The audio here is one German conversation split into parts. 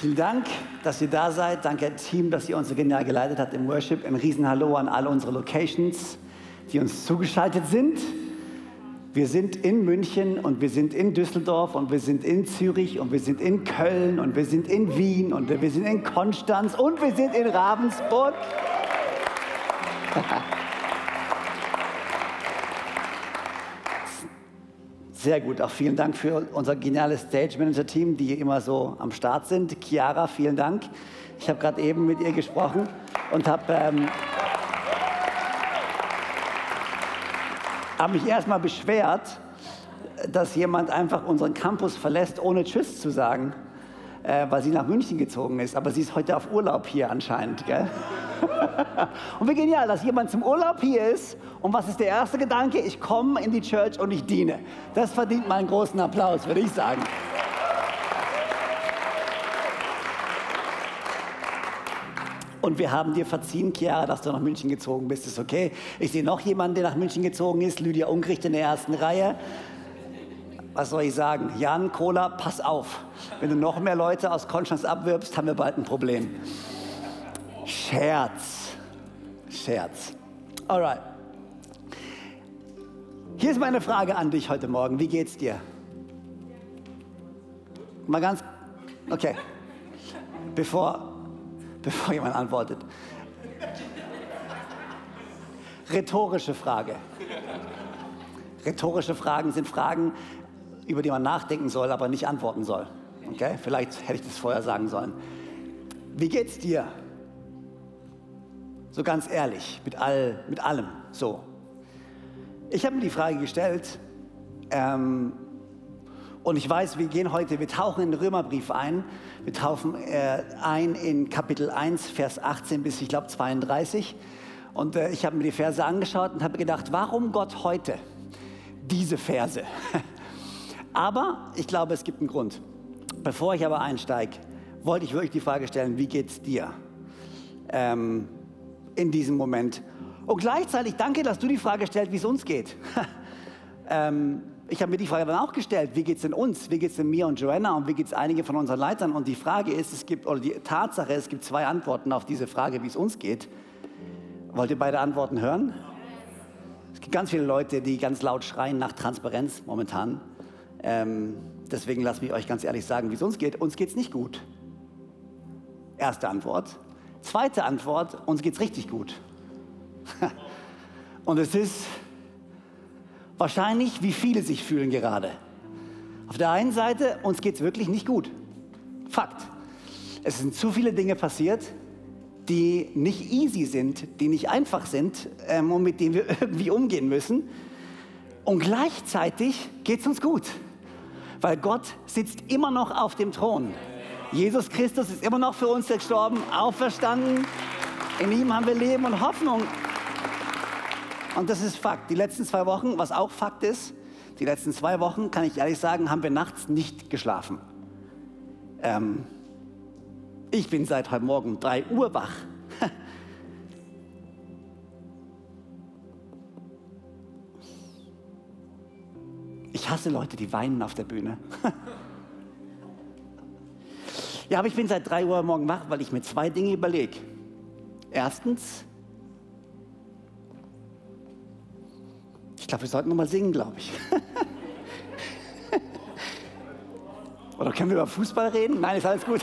Vielen Dank, dass ihr da seid. Danke, Team, dass ihr uns so genial geleitet habt im Worship. Ein Riesenhallo an alle unsere Locations, die uns zugeschaltet sind. Wir sind in München und wir sind in Düsseldorf und wir sind in Zürich und wir sind in Köln und wir sind in Wien und wir sind in Konstanz und wir sind in Ravensburg. Sehr gut, auch vielen Dank für unser geniales Stage Manager Team, die immer so am Start sind. Chiara, vielen Dank. Ich habe gerade eben mit ihr gesprochen und habe ähm, hab mich erstmal beschwert, dass jemand einfach unseren Campus verlässt, ohne Tschüss zu sagen, äh, weil sie nach München gezogen ist. Aber sie ist heute auf Urlaub hier anscheinend. Gell? und wie genial, dass jemand zum Urlaub hier ist. Und was ist der erste Gedanke? Ich komme in die Church und ich diene. Das verdient mal einen großen Applaus, würde ich sagen. Und wir haben dir verziehen, Chiara, dass du nach München gezogen bist. Ist okay. Ich sehe noch jemanden, der nach München gezogen ist. Lydia Ungricht in der ersten Reihe. Was soll ich sagen? Jan Kohler, pass auf. Wenn du noch mehr Leute aus Konstanz abwirbst, haben wir bald ein Problem. Scherz. Scherz. Alright. Hier ist meine Frage an dich heute Morgen. Wie geht's dir? Mal ganz. Okay. Bevor, bevor jemand antwortet. Rhetorische Frage. Rhetorische Fragen sind Fragen, über die man nachdenken soll, aber nicht antworten soll. Okay? Vielleicht hätte ich das vorher sagen sollen. Wie geht's dir? So ganz ehrlich, mit, all, mit allem. So. Ich habe mir die Frage gestellt, ähm, und ich weiß, wir gehen heute, wir tauchen in den Römerbrief ein. Wir tauchen äh, ein in Kapitel 1, Vers 18 bis, ich glaube, 32. Und äh, ich habe mir die Verse angeschaut und habe gedacht, warum Gott heute diese Verse? aber ich glaube, es gibt einen Grund. Bevor ich aber einsteige, wollte ich wirklich die Frage stellen, wie geht es dir? Ähm, in diesem Moment. Und gleichzeitig danke, dass du die Frage stellst, wie es uns geht. ähm, ich habe mir die Frage dann auch gestellt, wie geht es denn uns? Wie geht es denn mir und Joanna und wie geht es einige von unseren Leitern? Und die Frage ist, es gibt, oder die Tatsache, es gibt zwei Antworten auf diese Frage, wie es uns geht. Wollt ihr beide Antworten hören? Es gibt ganz viele Leute, die ganz laut schreien nach Transparenz momentan. Ähm, deswegen lasst mich euch ganz ehrlich sagen, wie es uns geht. Uns geht es nicht gut. Erste Antwort. Zweite Antwort, uns geht es richtig gut. Und es ist wahrscheinlich, wie viele sich fühlen gerade. Auf der einen Seite, uns geht es wirklich nicht gut. Fakt. Es sind zu viele Dinge passiert, die nicht easy sind, die nicht einfach sind ähm, und mit denen wir irgendwie umgehen müssen. Und gleichzeitig geht es uns gut, weil Gott sitzt immer noch auf dem Thron. Jesus Christus ist immer noch für uns gestorben, auferstanden. In ihm haben wir Leben und Hoffnung. Und das ist Fakt. Die letzten zwei Wochen, was auch Fakt ist, die letzten zwei Wochen, kann ich ehrlich sagen, haben wir nachts nicht geschlafen. Ähm, ich bin seit heute Morgen um 3 Uhr wach. Ich hasse Leute, die weinen auf der Bühne. Ja, aber ich bin seit drei Uhr morgen wach, weil ich mir zwei Dinge überlege. Erstens, ich glaube, wir sollten noch mal singen, glaube ich. Oder können wir über Fußball reden? Nein, ist alles gut.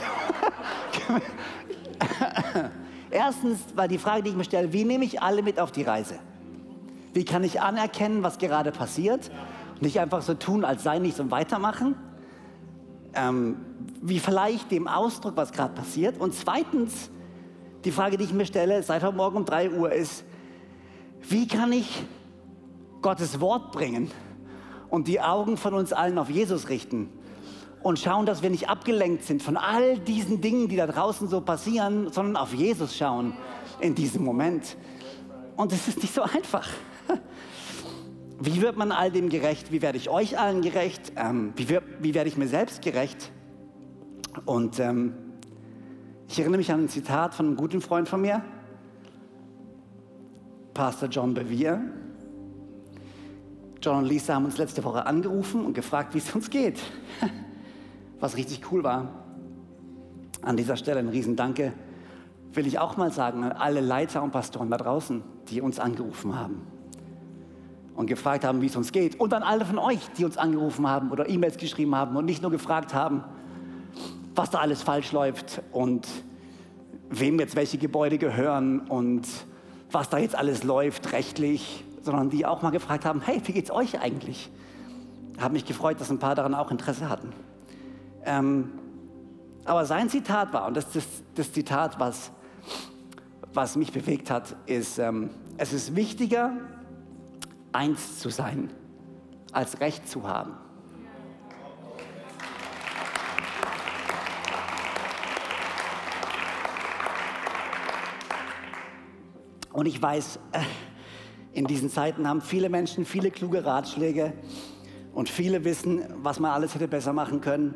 Erstens war die Frage, die ich mir stelle, wie nehme ich alle mit auf die Reise? Wie kann ich anerkennen, was gerade passiert? Nicht einfach so tun, als sei nichts und weitermachen? Ähm, wie vielleicht dem Ausdruck, was gerade passiert. Und zweitens, die Frage, die ich mir stelle, seit heute Morgen um 3 Uhr ist, wie kann ich Gottes Wort bringen und die Augen von uns allen auf Jesus richten und schauen, dass wir nicht abgelenkt sind von all diesen Dingen, die da draußen so passieren, sondern auf Jesus schauen in diesem Moment. Und es ist nicht so einfach. Wie wird man all dem gerecht? Wie werde ich euch allen gerecht? Ähm, wie, wird, wie, werde ich mir selbst gerecht? Und ähm, ich erinnere mich an ein Zitat von einem guten Freund von mir, Pastor John Bevere. John und Lisa haben uns letzte Woche angerufen und gefragt, wie es uns geht. Was richtig cool war. An dieser Stelle ein Riesendanke will ich auch mal sagen an alle Leiter und Pastoren da draußen, die uns angerufen haben und gefragt haben, wie es uns geht. Und an alle von euch, die uns angerufen haben oder E-Mails geschrieben haben und nicht nur gefragt haben, was da alles falsch läuft und wem jetzt welche Gebäude gehören und was da jetzt alles läuft rechtlich, sondern die auch mal gefragt haben, hey, wie geht's euch eigentlich? Habe mich gefreut, dass ein paar daran auch Interesse hatten. Ähm, aber sein Zitat war, und das ist das, das Zitat, was, was mich bewegt hat, ist, ähm, es ist wichtiger, eins zu sein, als Recht zu haben. Und ich weiß, äh, in diesen Zeiten haben viele Menschen viele kluge Ratschläge und viele wissen, was man alles hätte besser machen können.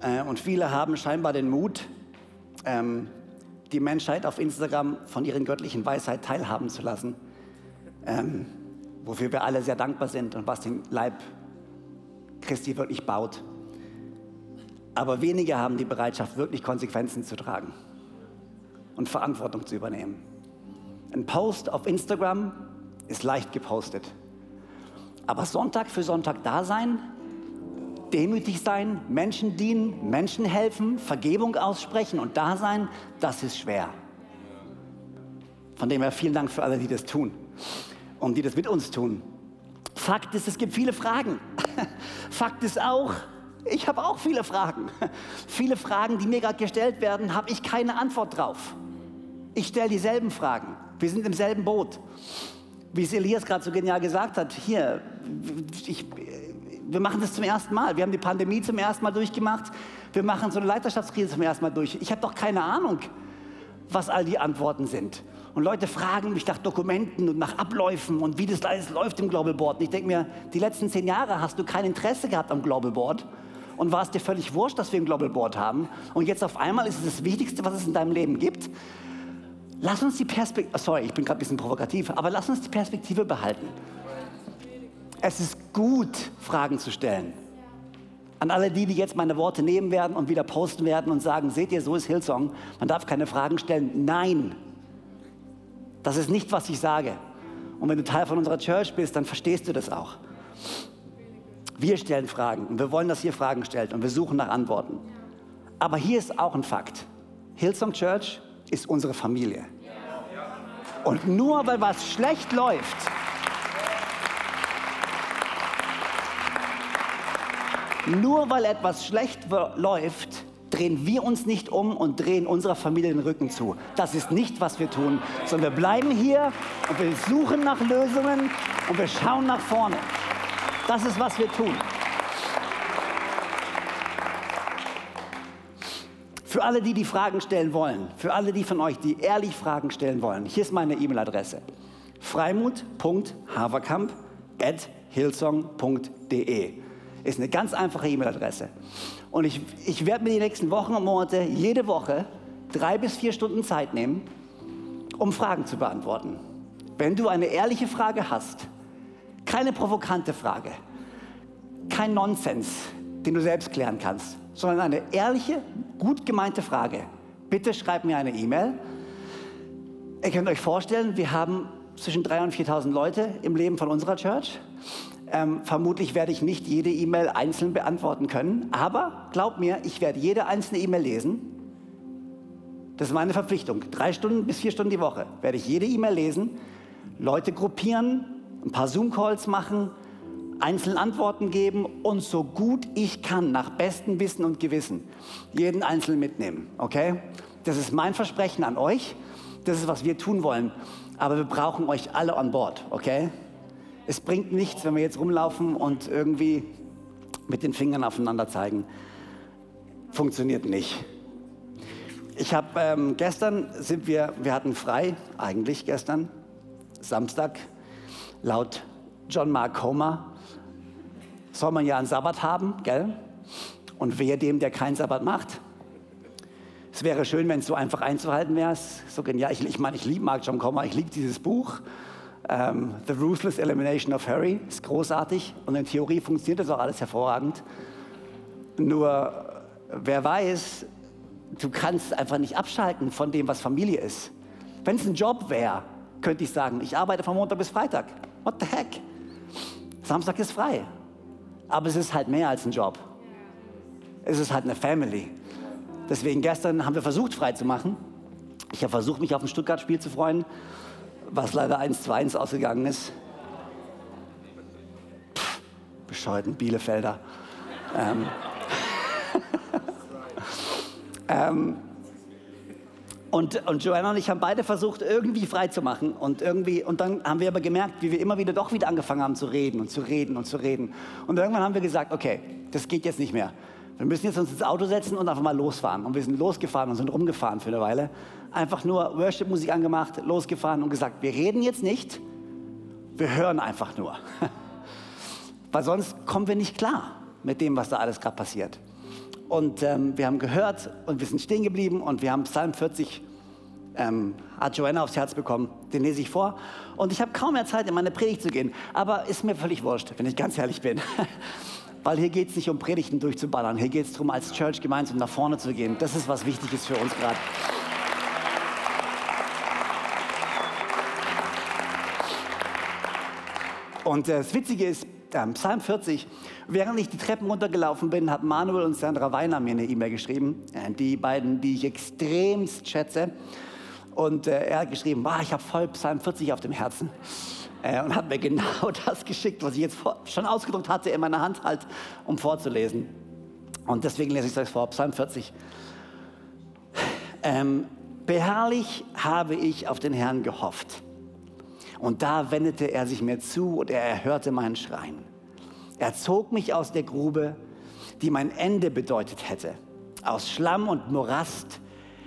Äh, und viele haben scheinbar den Mut, ähm, die Menschheit auf Instagram von ihren göttlichen Weisheit teilhaben zu lassen, ähm, wofür wir alle sehr dankbar sind und was den Leib Christi wirklich baut. Aber wenige haben die Bereitschaft, wirklich Konsequenzen zu tragen und Verantwortung zu übernehmen. Ein Post auf Instagram ist leicht gepostet. Aber Sonntag für Sonntag da sein, demütig sein, Menschen dienen, Menschen helfen, Vergebung aussprechen und da sein, das ist schwer. Von dem her vielen Dank für alle, die das tun und die das mit uns tun. Fakt ist, es gibt viele Fragen. Fakt ist auch, ich habe auch viele Fragen. Viele Fragen, die mir gerade gestellt werden, habe ich keine Antwort drauf. Ich stelle dieselben Fragen. Wir sind im selben Boot. Wie es Elias gerade so genial gesagt hat, hier, ich, wir machen das zum ersten Mal. Wir haben die Pandemie zum ersten Mal durchgemacht. Wir machen so eine Leiterschaftskrise zum ersten Mal durch. Ich habe doch keine Ahnung, was all die Antworten sind. Und Leute fragen mich nach Dokumenten und nach Abläufen und wie das alles läuft im Global Board. Und ich denke mir, die letzten zehn Jahre hast du kein Interesse gehabt am Global Board und war es dir völlig wurscht, dass wir ein Global Board haben. Und jetzt auf einmal ist es das Wichtigste, was es in deinem Leben gibt. Lass uns die Perspektive, sorry, ich bin gerade ein bisschen provokativ, aber lass uns die Perspektive behalten. Es ist gut, Fragen zu stellen. An alle die, die jetzt meine Worte nehmen werden und wieder posten werden und sagen, seht ihr, so ist Hillsong, man darf keine Fragen stellen. Nein, das ist nicht, was ich sage. Und wenn du Teil von unserer Church bist, dann verstehst du das auch. Wir stellen Fragen und wir wollen, dass ihr Fragen stellt und wir suchen nach Antworten. Aber hier ist auch ein Fakt. Hillsong Church ist unsere Familie. Und nur weil was schlecht läuft, nur weil etwas schlecht läuft, drehen wir uns nicht um und drehen unserer Familie den Rücken zu. Das ist nicht, was wir tun, sondern wir bleiben hier und wir suchen nach Lösungen und wir schauen nach vorne. Das ist, was wir tun. Für alle, die die Fragen stellen wollen, für alle die von euch, die ehrlich Fragen stellen wollen, hier ist meine E-Mail-Adresse. freimut.haverkamp.hillsong.de ist eine ganz einfache E-Mail-Adresse. Und ich, ich werde mir die nächsten Wochen und Monate jede Woche drei bis vier Stunden Zeit nehmen, um Fragen zu beantworten. Wenn du eine ehrliche Frage hast, keine provokante Frage, kein Nonsens, den du selbst klären kannst, sondern eine ehrliche, gut gemeinte Frage. Bitte schreib mir eine E-Mail. Ihr könnt euch vorstellen, wir haben zwischen 3.000 und 4.000 Leute im Leben von unserer Church. Ähm, vermutlich werde ich nicht jede E-Mail einzeln beantworten können, aber glaub mir, ich werde jede einzelne E-Mail lesen. Das ist meine Verpflichtung. Drei Stunden bis vier Stunden die Woche werde ich jede E-Mail lesen, Leute gruppieren, ein paar Zoom-Calls machen, einzeln Antworten geben und so gut ich kann, nach bestem Wissen und Gewissen, jeden Einzelnen mitnehmen. Okay? Das ist mein Versprechen an euch. Das ist, was wir tun wollen. Aber wir brauchen euch alle an Bord. Okay? Es bringt nichts, wenn wir jetzt rumlaufen und irgendwie mit den Fingern aufeinander zeigen. Funktioniert nicht. Ich habe ähm, gestern sind wir, wir hatten frei eigentlich gestern Samstag. Laut John Mark Homer soll man ja einen Sabbat haben, gell? Und wer dem, der keinen Sabbat macht? Es wäre schön, wenn es so einfach einzuhalten wäre. So genial. Ich, ich meine, ich liebe Mark John Comer, ich liebe dieses Buch. Ähm, The Ruthless Elimination of Harry ist großartig und in Theorie funktioniert das auch alles hervorragend. Nur, wer weiß, du kannst einfach nicht abschalten von dem, was Familie ist. Wenn es ein Job wäre, könnte ich sagen, ich arbeite von Montag bis Freitag. What the heck? Samstag ist frei. Aber es ist halt mehr als ein Job. Es ist halt eine Family. Deswegen gestern haben wir versucht, frei zu machen. Ich habe versucht, mich auf ein Stuttgart-Spiel zu freuen, was leider 1-2-1 ausgegangen ist. Pff, bescheuerten Bielefelder. Ähm. ähm. Und, und Joanna und ich haben beide versucht, irgendwie frei zu machen. Und, irgendwie, und dann haben wir aber gemerkt, wie wir immer wieder doch wieder angefangen haben zu reden und zu reden und zu reden. Und irgendwann haben wir gesagt, okay, das geht jetzt nicht mehr. Wir müssen jetzt uns ins Auto setzen und einfach mal losfahren. Und wir sind losgefahren und sind rumgefahren für eine Weile. Einfach nur Worship-Musik angemacht, losgefahren und gesagt, wir reden jetzt nicht, wir hören einfach nur. Weil sonst kommen wir nicht klar mit dem, was da alles gerade passiert. Und ähm, wir haben gehört und wir sind stehen geblieben und wir haben Psalm 40 ähm, hat Joanna aufs Herz bekommen. Den lese ich vor. Und ich habe kaum mehr Zeit, in meine Predigt zu gehen. Aber ist mir völlig wurscht, wenn ich ganz ehrlich bin. Weil hier geht es nicht um Predigten durchzuballern. Hier geht es darum, als Church gemeinsam nach vorne zu gehen. Das ist, was wichtig ist für uns gerade. Und äh, das Witzige ist, ähm, Psalm 40, während ich die Treppen runtergelaufen bin, hat Manuel und Sandra Weiner mir eine E-Mail geschrieben. Äh, die beiden, die ich extremst schätze. Und äh, er hat geschrieben, ich habe voll Psalm 40 auf dem Herzen. Äh, und hat mir genau das geschickt, was ich jetzt vor, schon ausgedruckt hatte in meiner Hand halt, um vorzulesen. Und deswegen lese ich es euch vor, Psalm 40. Ähm, beharrlich habe ich auf den Herrn gehofft. Und da wendete er sich mir zu und er erhörte meinen Schreien. Er zog mich aus der Grube, die mein Ende bedeutet hätte, aus Schlamm und Morast.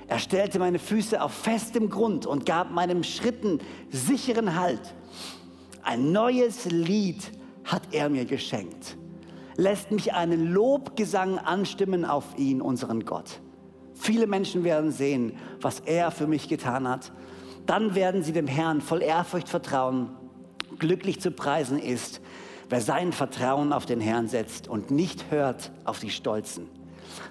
Er stellte meine Füße auf festem Grund und gab meinen Schritten sicheren Halt. Ein neues Lied hat er mir geschenkt. Lässt mich einen Lobgesang anstimmen auf ihn, unseren Gott. Viele Menschen werden sehen, was er für mich getan hat dann werden sie dem Herrn voll Ehrfurcht vertrauen. Glücklich zu preisen ist, wer sein Vertrauen auf den Herrn setzt und nicht hört auf die Stolzen,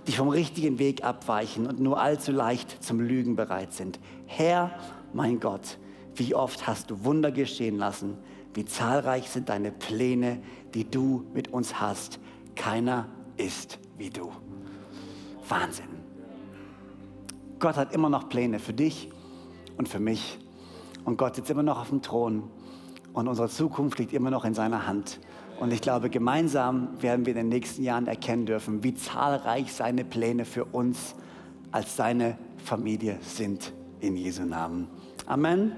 die vom richtigen Weg abweichen und nur allzu leicht zum Lügen bereit sind. Herr, mein Gott, wie oft hast du Wunder geschehen lassen, wie zahlreich sind deine Pläne, die du mit uns hast. Keiner ist wie du. Wahnsinn. Gott hat immer noch Pläne für dich und für mich. Und Gott sitzt immer noch auf dem Thron und unsere Zukunft liegt immer noch in seiner Hand. Und ich glaube, gemeinsam werden wir in den nächsten Jahren erkennen dürfen, wie zahlreich seine Pläne für uns als seine Familie sind. In Jesu Namen. Amen.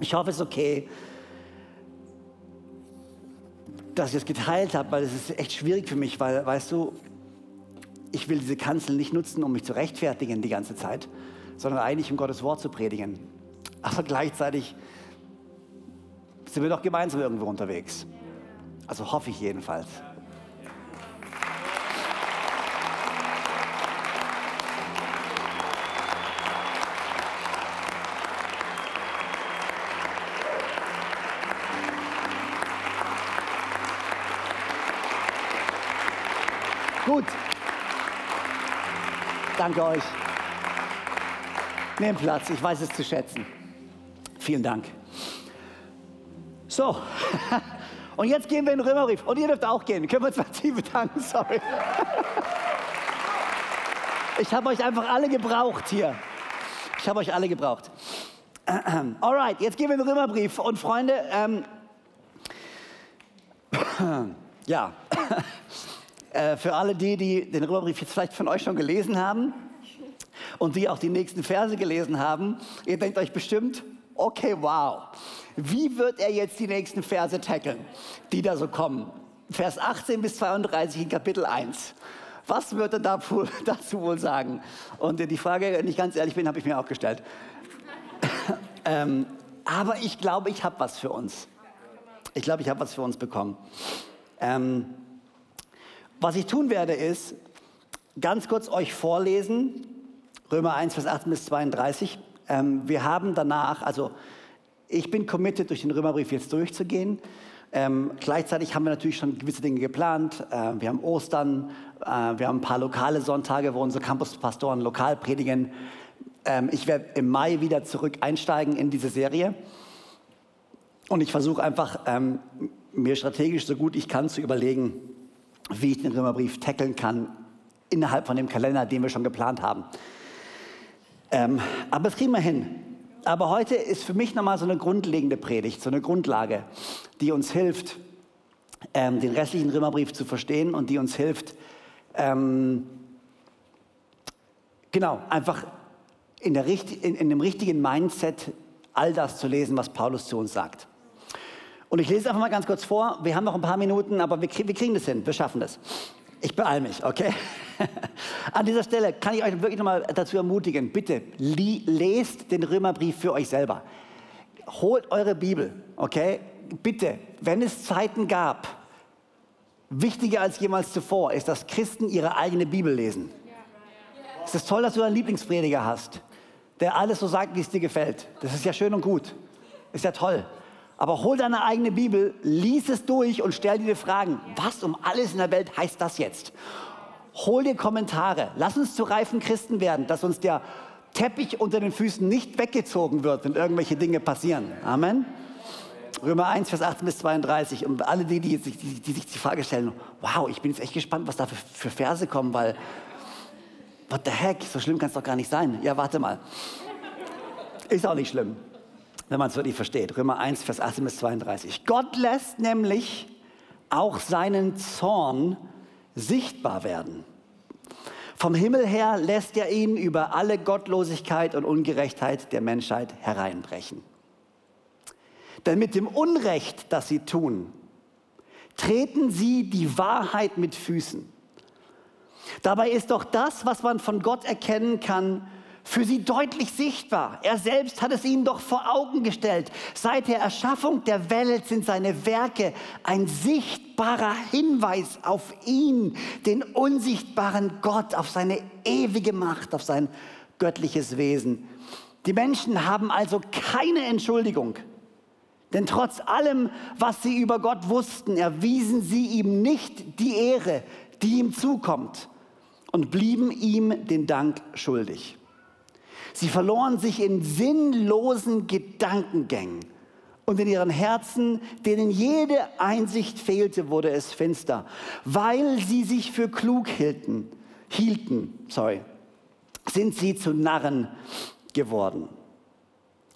Ich hoffe, es ist okay, dass ich es geteilt habe, weil es ist echt schwierig für mich, weil, weißt du, ich will diese Kanzel nicht nutzen, um mich zu rechtfertigen die ganze Zeit, sondern eigentlich um Gottes Wort zu predigen. Aber gleichzeitig sind wir doch gemeinsam irgendwo unterwegs. Also hoffe ich jedenfalls. Danke euch. Nehmt Platz, ich weiß es zu schätzen. Vielen Dank. So, und jetzt gehen wir in den Römerbrief. Und ihr dürft auch gehen. Können wir uns mal tief bedanken? Sorry. Ich habe euch einfach alle gebraucht hier. Ich habe euch alle gebraucht. Alright, jetzt gehen wir in den Römerbrief. Und Freunde, ähm, ja, äh, für alle die, die den Römerbrief jetzt vielleicht von euch schon gelesen haben, und die auch die nächsten Verse gelesen haben, ihr denkt euch bestimmt, okay, wow, wie wird er jetzt die nächsten Verse tackeln, die da so kommen? Vers 18 bis 32 in Kapitel 1. Was wird er dazu wohl sagen? Und die Frage, wenn ich ganz ehrlich bin, habe ich mir auch gestellt. ähm, aber ich glaube, ich habe was für uns. Ich glaube, ich habe was für uns bekommen. Ähm, was ich tun werde, ist ganz kurz euch vorlesen, Römer 1, Vers 18 bis 32. Ähm, wir haben danach, also ich bin committed, durch den Römerbrief jetzt durchzugehen. Ähm, gleichzeitig haben wir natürlich schon gewisse Dinge geplant. Äh, wir haben Ostern, äh, wir haben ein paar lokale Sonntage, wo unsere Campuspastoren lokal predigen. Ähm, ich werde im Mai wieder zurück einsteigen in diese Serie. Und ich versuche einfach, ähm, mir strategisch so gut ich kann zu überlegen, wie ich den Römerbrief tackeln kann innerhalb von dem Kalender, den wir schon geplant haben. Ähm, aber das kriegen wir hin. Aber heute ist für mich nochmal so eine grundlegende Predigt, so eine Grundlage, die uns hilft, ähm, den restlichen Römerbrief zu verstehen und die uns hilft, ähm, genau, einfach in, der, in, in dem richtigen Mindset all das zu lesen, was Paulus zu uns sagt. Und ich lese einfach mal ganz kurz vor. Wir haben noch ein paar Minuten, aber wir, wir kriegen das hin. Wir schaffen das. Ich beeile mich, okay? An dieser Stelle kann ich euch wirklich nochmal dazu ermutigen, bitte lest den Römerbrief für euch selber. Holt eure Bibel, okay? Bitte, wenn es Zeiten gab, wichtiger als jemals zuvor, ist, dass Christen ihre eigene Bibel lesen. Es ist toll, dass du einen Lieblingsprediger hast, der alles so sagt, wie es dir gefällt. Das ist ja schön und gut. Ist ja toll. Aber hol deine eigene Bibel, lies es durch und stell dir Fragen. Was um alles in der Welt heißt das jetzt? Hol dir Kommentare. Lass uns zu reifen Christen werden, dass uns der Teppich unter den Füßen nicht weggezogen wird, wenn irgendwelche Dinge passieren. Amen. Römer 1, Vers 18 bis 32. Und alle die, die, die, die sich die Frage stellen, wow, ich bin jetzt echt gespannt, was da für, für Verse kommen, weil, what the heck, so schlimm kann es doch gar nicht sein. Ja, warte mal. Ist auch nicht schlimm wenn man es wirklich versteht. Römer 1, Vers 18 bis 32. Gott lässt nämlich auch seinen Zorn sichtbar werden. Vom Himmel her lässt er ihn über alle Gottlosigkeit und Ungerechtheit der Menschheit hereinbrechen. Denn mit dem Unrecht, das sie tun, treten sie die Wahrheit mit Füßen. Dabei ist doch das, was man von Gott erkennen kann, für sie deutlich sichtbar. Er selbst hat es ihnen doch vor Augen gestellt. Seit der Erschaffung der Welt sind seine Werke ein sichtbarer Hinweis auf ihn, den unsichtbaren Gott, auf seine ewige Macht, auf sein göttliches Wesen. Die Menschen haben also keine Entschuldigung. Denn trotz allem, was sie über Gott wussten, erwiesen sie ihm nicht die Ehre, die ihm zukommt und blieben ihm den Dank schuldig. Sie verloren sich in sinnlosen Gedankengängen. Und in ihren Herzen, denen jede Einsicht fehlte, wurde es finster, weil sie sich für klug hielten, hielten, sorry, sind sie zu Narren geworden.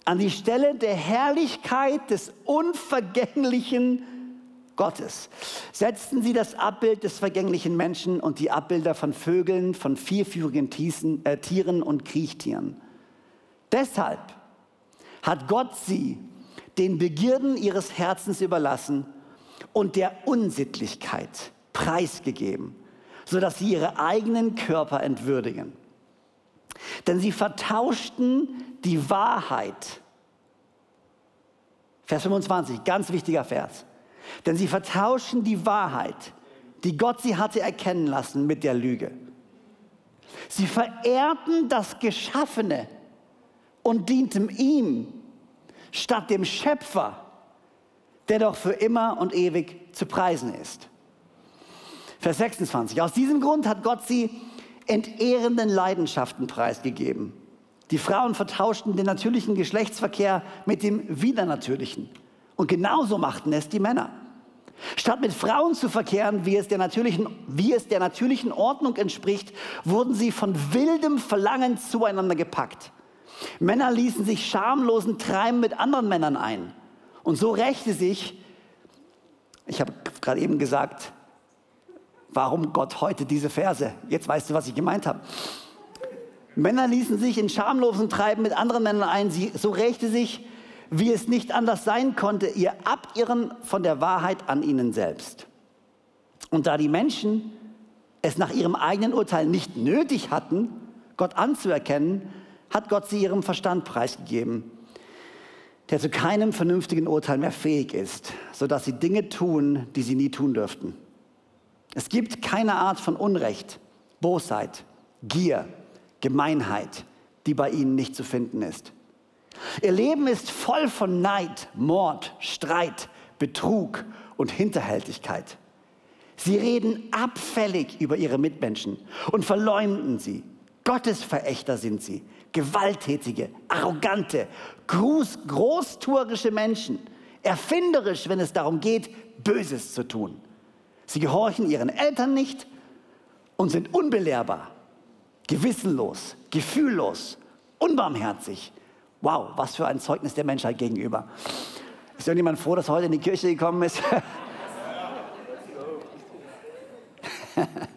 An die Stelle der Herrlichkeit des unvergänglichen Gottes setzten sie das Abbild des vergänglichen Menschen und die Abbilder von Vögeln, von vierfüßigen äh, Tieren und Kriechtieren. Deshalb hat Gott sie den Begierden ihres Herzens überlassen und der Unsittlichkeit preisgegeben, sodass sie ihre eigenen Körper entwürdigen. Denn sie vertauschten die Wahrheit. Vers 25, ganz wichtiger Vers. Denn sie vertauschten die Wahrheit, die Gott sie hatte erkennen lassen, mit der Lüge. Sie verehrten das Geschaffene und dienten ihm statt dem Schöpfer, der doch für immer und ewig zu preisen ist. Vers 26. Aus diesem Grund hat Gott sie entehrenden Leidenschaften preisgegeben. Die Frauen vertauschten den natürlichen Geschlechtsverkehr mit dem widernatürlichen. Und genauso machten es die Männer. Statt mit Frauen zu verkehren, wie es, der natürlichen, wie es der natürlichen Ordnung entspricht, wurden sie von wildem Verlangen zueinander gepackt. Männer ließen sich schamlosen Treiben mit anderen Männern ein. Und so rächte sich, ich habe gerade eben gesagt, warum Gott heute diese Verse. Jetzt weißt du, was ich gemeint habe. Männer ließen sich in schamlosen Treiben mit anderen Männern ein. Sie, so rächte sich, wie es nicht anders sein konnte, ihr Abirren von der Wahrheit an ihnen selbst. Und da die Menschen es nach ihrem eigenen Urteil nicht nötig hatten, Gott anzuerkennen, hat Gott sie ihrem Verstand preisgegeben. der zu keinem vernünftigen Urteil mehr fähig ist, sodass sie Dinge tun, die sie nie tun dürften. Es gibt keine Art von Unrecht, Bosheit, Gier, Gemeinheit, die bei ihnen nicht zu finden ist. Ihr Leben ist voll von Neid, Mord, Streit, Betrug und Hinterhältigkeit. Sie reden abfällig über ihre Mitmenschen und verleumden sie. Gottesverächter sind sie, gewalttätige, arrogante, groß, großtuerische Menschen, erfinderisch, wenn es darum geht, Böses zu tun. Sie gehorchen ihren Eltern nicht und sind unbelehrbar, gewissenlos, gefühllos, unbarmherzig. Wow, was für ein Zeugnis der Menschheit gegenüber. Ist irgendjemand froh, dass er heute in die Kirche gekommen ist?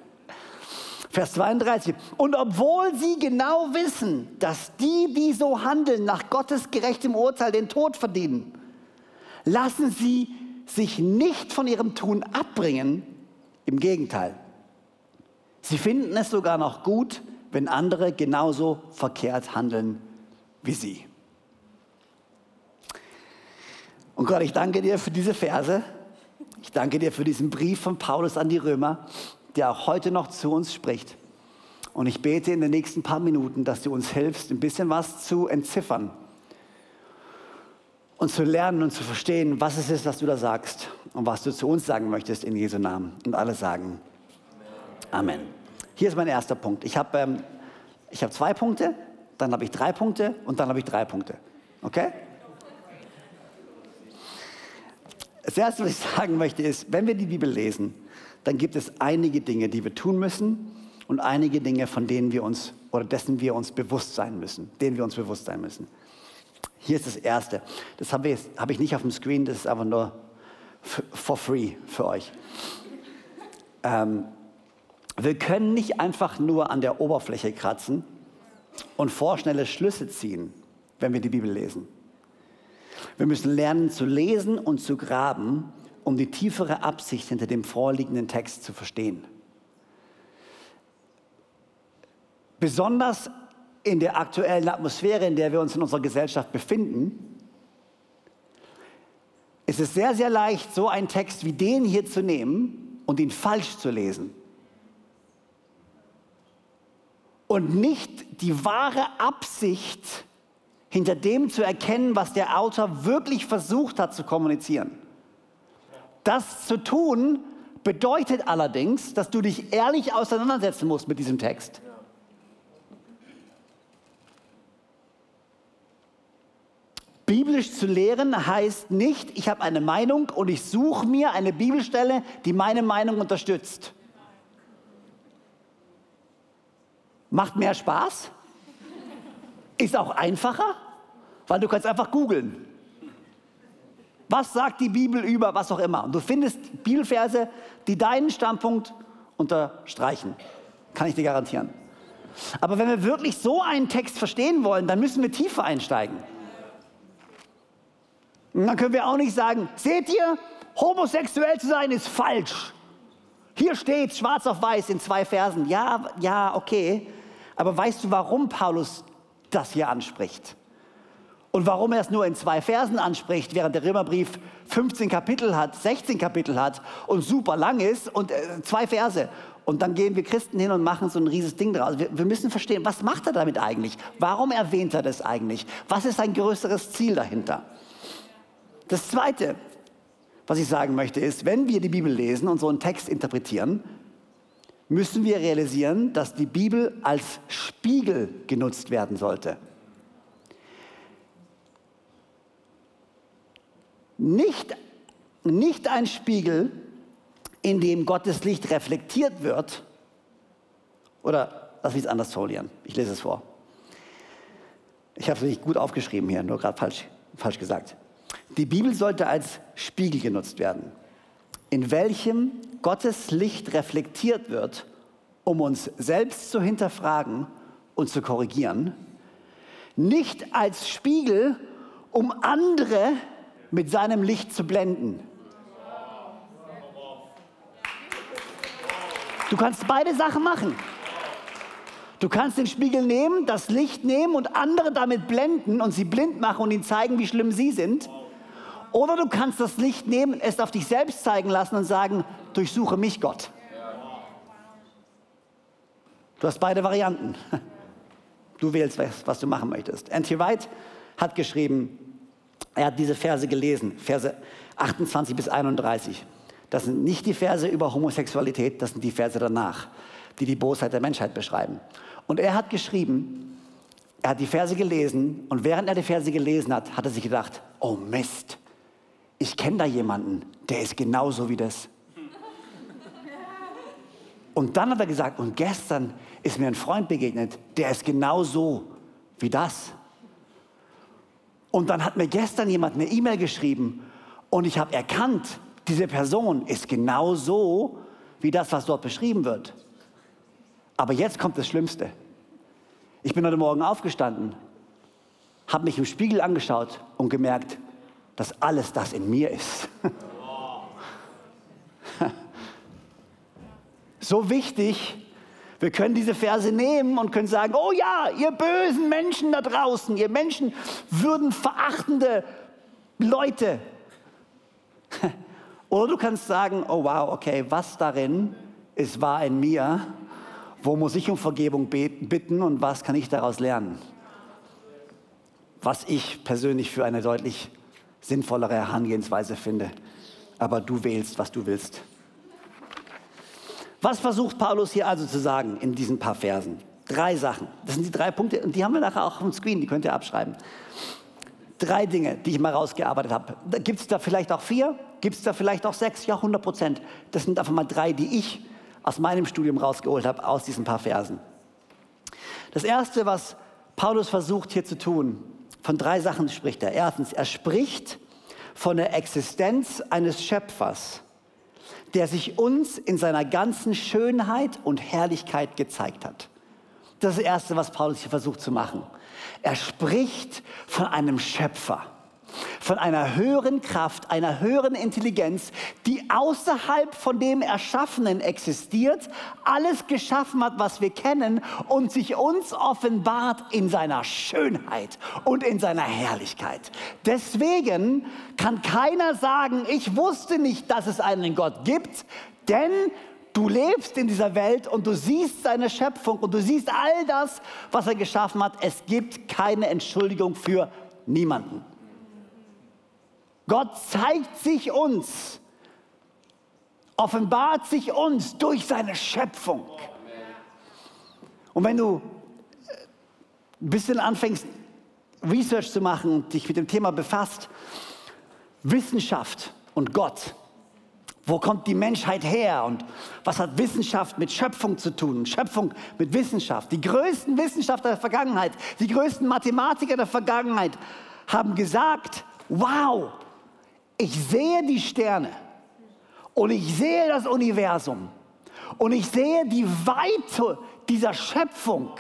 Vers 32. Und obwohl sie genau wissen, dass die, die so handeln, nach Gottes gerechtem Urteil den Tod verdienen, lassen sie sich nicht von ihrem Tun abbringen. Im Gegenteil. Sie finden es sogar noch gut, wenn andere genauso verkehrt handeln wie sie. Und Gott, ich danke dir für diese Verse. Ich danke dir für diesen Brief von Paulus an die Römer der auch heute noch zu uns spricht. Und ich bete in den nächsten paar Minuten, dass du uns hilfst, ein bisschen was zu entziffern und zu lernen und zu verstehen, was es ist, was du da sagst und was du zu uns sagen möchtest in Jesu Namen. Und alle sagen Amen. Hier ist mein erster Punkt. Ich habe ähm, hab zwei Punkte, dann habe ich drei Punkte und dann habe ich drei Punkte. Okay? Das Erste, was ich sagen möchte, ist, wenn wir die Bibel lesen, dann gibt es einige Dinge, die wir tun müssen und einige Dinge, von denen wir uns oder dessen wir uns bewusst sein müssen, denen wir uns bewusst sein müssen. Hier ist das Erste. Das habe ich, hab ich nicht auf dem Screen, das ist einfach nur for free für euch. Ähm, wir können nicht einfach nur an der Oberfläche kratzen und vorschnelle Schlüsse ziehen, wenn wir die Bibel lesen. Wir müssen lernen zu lesen und zu graben um die tiefere Absicht hinter dem vorliegenden Text zu verstehen. Besonders in der aktuellen Atmosphäre, in der wir uns in unserer Gesellschaft befinden, ist es sehr, sehr leicht, so einen Text wie den hier zu nehmen und ihn falsch zu lesen. Und nicht die wahre Absicht hinter dem zu erkennen, was der Autor wirklich versucht hat zu kommunizieren. Das zu tun bedeutet allerdings, dass du dich ehrlich auseinandersetzen musst mit diesem Text. Biblisch zu lehren heißt nicht, ich habe eine Meinung und ich suche mir eine Bibelstelle, die meine Meinung unterstützt. Macht mehr Spaß, ist auch einfacher, weil du kannst einfach googeln. Was sagt die Bibel über was auch immer? Und du findest Bibelverse, die deinen Standpunkt unterstreichen. Kann ich dir garantieren. Aber wenn wir wirklich so einen Text verstehen wollen, dann müssen wir tiefer einsteigen. Und dann können wir auch nicht sagen, seht ihr, homosexuell zu sein ist falsch. Hier steht schwarz auf weiß in zwei Versen. Ja, ja, okay. Aber weißt du, warum Paulus das hier anspricht? Und warum er es nur in zwei Versen anspricht, während der Römerbrief 15 Kapitel hat, 16 Kapitel hat und super lang ist und äh, zwei Verse. Und dann gehen wir Christen hin und machen so ein rieses Ding draus. Wir, wir müssen verstehen, was macht er damit eigentlich? Warum erwähnt er das eigentlich? Was ist sein größeres Ziel dahinter? Das Zweite, was ich sagen möchte, ist, wenn wir die Bibel lesen und so einen Text interpretieren, müssen wir realisieren, dass die Bibel als Spiegel genutzt werden sollte. Nicht, nicht ein Spiegel, in dem Gottes Licht reflektiert wird, oder lass mich es anders formulieren. Ich lese es vor. Ich habe es nicht gut aufgeschrieben hier, nur gerade falsch, falsch gesagt. Die Bibel sollte als Spiegel genutzt werden, in welchem Gottes Licht reflektiert wird, um uns selbst zu hinterfragen und zu korrigieren. Nicht als Spiegel, um andere mit seinem Licht zu blenden. Du kannst beide Sachen machen. Du kannst den Spiegel nehmen, das Licht nehmen und andere damit blenden und sie blind machen und ihnen zeigen, wie schlimm sie sind. Oder du kannst das Licht nehmen, es auf dich selbst zeigen lassen und sagen, durchsuche mich Gott. Du hast beide Varianten. Du wählst, was du machen möchtest. N.T. Wright hat geschrieben, er hat diese Verse gelesen, Verse 28 bis 31. Das sind nicht die Verse über Homosexualität, das sind die Verse danach, die die Bosheit der Menschheit beschreiben. Und er hat geschrieben, er hat die Verse gelesen und während er die Verse gelesen hat, hat er sich gedacht, oh Mist, ich kenne da jemanden, der ist genauso wie das. Und dann hat er gesagt, und gestern ist mir ein Freund begegnet, der ist genauso wie das. Und dann hat mir gestern jemand eine E-Mail geschrieben und ich habe erkannt, diese Person ist genauso wie das, was dort beschrieben wird. Aber jetzt kommt das Schlimmste. Ich bin heute Morgen aufgestanden, habe mich im Spiegel angeschaut und gemerkt, dass alles das in mir ist. so wichtig, wir können diese Verse nehmen und können sagen, oh ja, ihr bösen Menschen da draußen, ihr Menschen würden verachtende Leute. Oder du kannst sagen, oh wow, okay, was darin ist wahr in mir wo muss ich um Vergebung bitten und was kann ich daraus lernen? Was ich persönlich für eine deutlich sinnvollere Herangehensweise finde. Aber du wählst, was du willst. Was versucht Paulus hier also zu sagen in diesen paar Versen? Drei Sachen. Das sind die drei Punkte und die haben wir nachher auch auf dem Screen, die könnt ihr abschreiben. Drei Dinge, die ich mal rausgearbeitet habe. Gibt es da vielleicht auch vier? Gibt es da vielleicht auch sechs? Ja, 100 Prozent. Das sind einfach mal drei, die ich aus meinem Studium rausgeholt habe, aus diesen paar Versen. Das Erste, was Paulus versucht hier zu tun, von drei Sachen spricht er. Erstens, er spricht von der Existenz eines Schöpfers, der sich uns in seiner ganzen Schönheit und Herrlichkeit gezeigt hat. Das ist das Erste, was Paulus hier versucht zu machen. Er spricht von einem Schöpfer von einer höheren Kraft, einer höheren Intelligenz, die außerhalb von dem Erschaffenen existiert, alles geschaffen hat, was wir kennen und sich uns offenbart in seiner Schönheit und in seiner Herrlichkeit. Deswegen kann keiner sagen, ich wusste nicht, dass es einen Gott gibt, denn Du lebst in dieser Welt und du siehst seine Schöpfung und du siehst all das, was er geschaffen hat. Es gibt keine Entschuldigung für niemanden. Gott zeigt sich uns, offenbart sich uns durch seine Schöpfung. Und wenn du ein bisschen anfängst, Research zu machen und dich mit dem Thema befasst, Wissenschaft und Gott, wo kommt die Menschheit her und was hat Wissenschaft mit Schöpfung zu tun? Schöpfung mit Wissenschaft. Die größten Wissenschaftler der Vergangenheit, die größten Mathematiker der Vergangenheit haben gesagt, wow, ich sehe die Sterne und ich sehe das Universum und ich sehe die Weite dieser Schöpfung.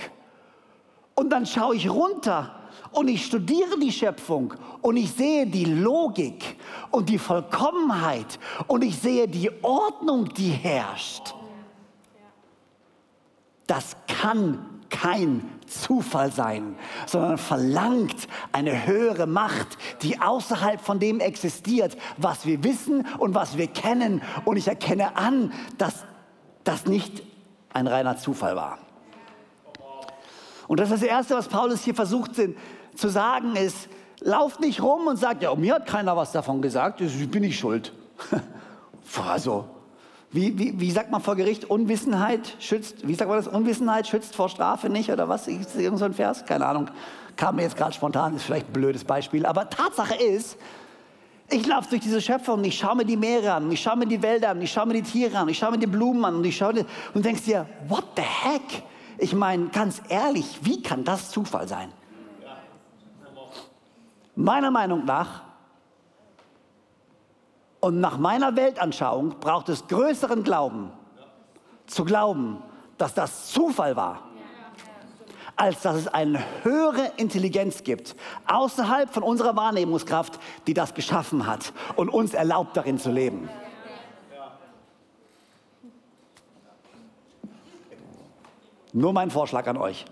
Und dann schaue ich runter und ich studiere die Schöpfung und ich sehe die Logik und die Vollkommenheit und ich sehe die Ordnung, die herrscht. Das kann kein Zufall sein, sondern verlangt eine höhere Macht, die außerhalb von dem existiert, was wir wissen und was wir kennen. Und ich erkenne an, dass das nicht ein reiner Zufall war. Und das ist das Erste, was Paulus hier versucht zu sagen, ist, lauft nicht rum und sagt, ja, mir hat keiner was davon gesagt, ich bin ich schuld. also, wie, wie, wie, sagt man vor Gericht, Unwissenheit schützt, wie sagt man das, Unwissenheit schützt vor Strafe nicht oder was? Ist irgend so ein Vers? Keine Ahnung. Kam mir jetzt gerade spontan, ist vielleicht ein blödes Beispiel. Aber Tatsache ist, ich laufe durch diese Schöpfung und ich schaue mir die Meere an, ich schaue mir die Wälder an, ich schaue mir die Tiere an, ich schaue mir die Blumen an und ich schaue und denkst dir, what the heck? Ich meine, ganz ehrlich, wie kann das Zufall sein? Meiner Meinung nach und nach meiner Weltanschauung braucht es größeren Glauben, zu glauben, dass das Zufall war, als dass es eine höhere Intelligenz gibt, außerhalb von unserer Wahrnehmungskraft, die das geschaffen hat und uns erlaubt, darin zu leben. Nur mein Vorschlag an euch.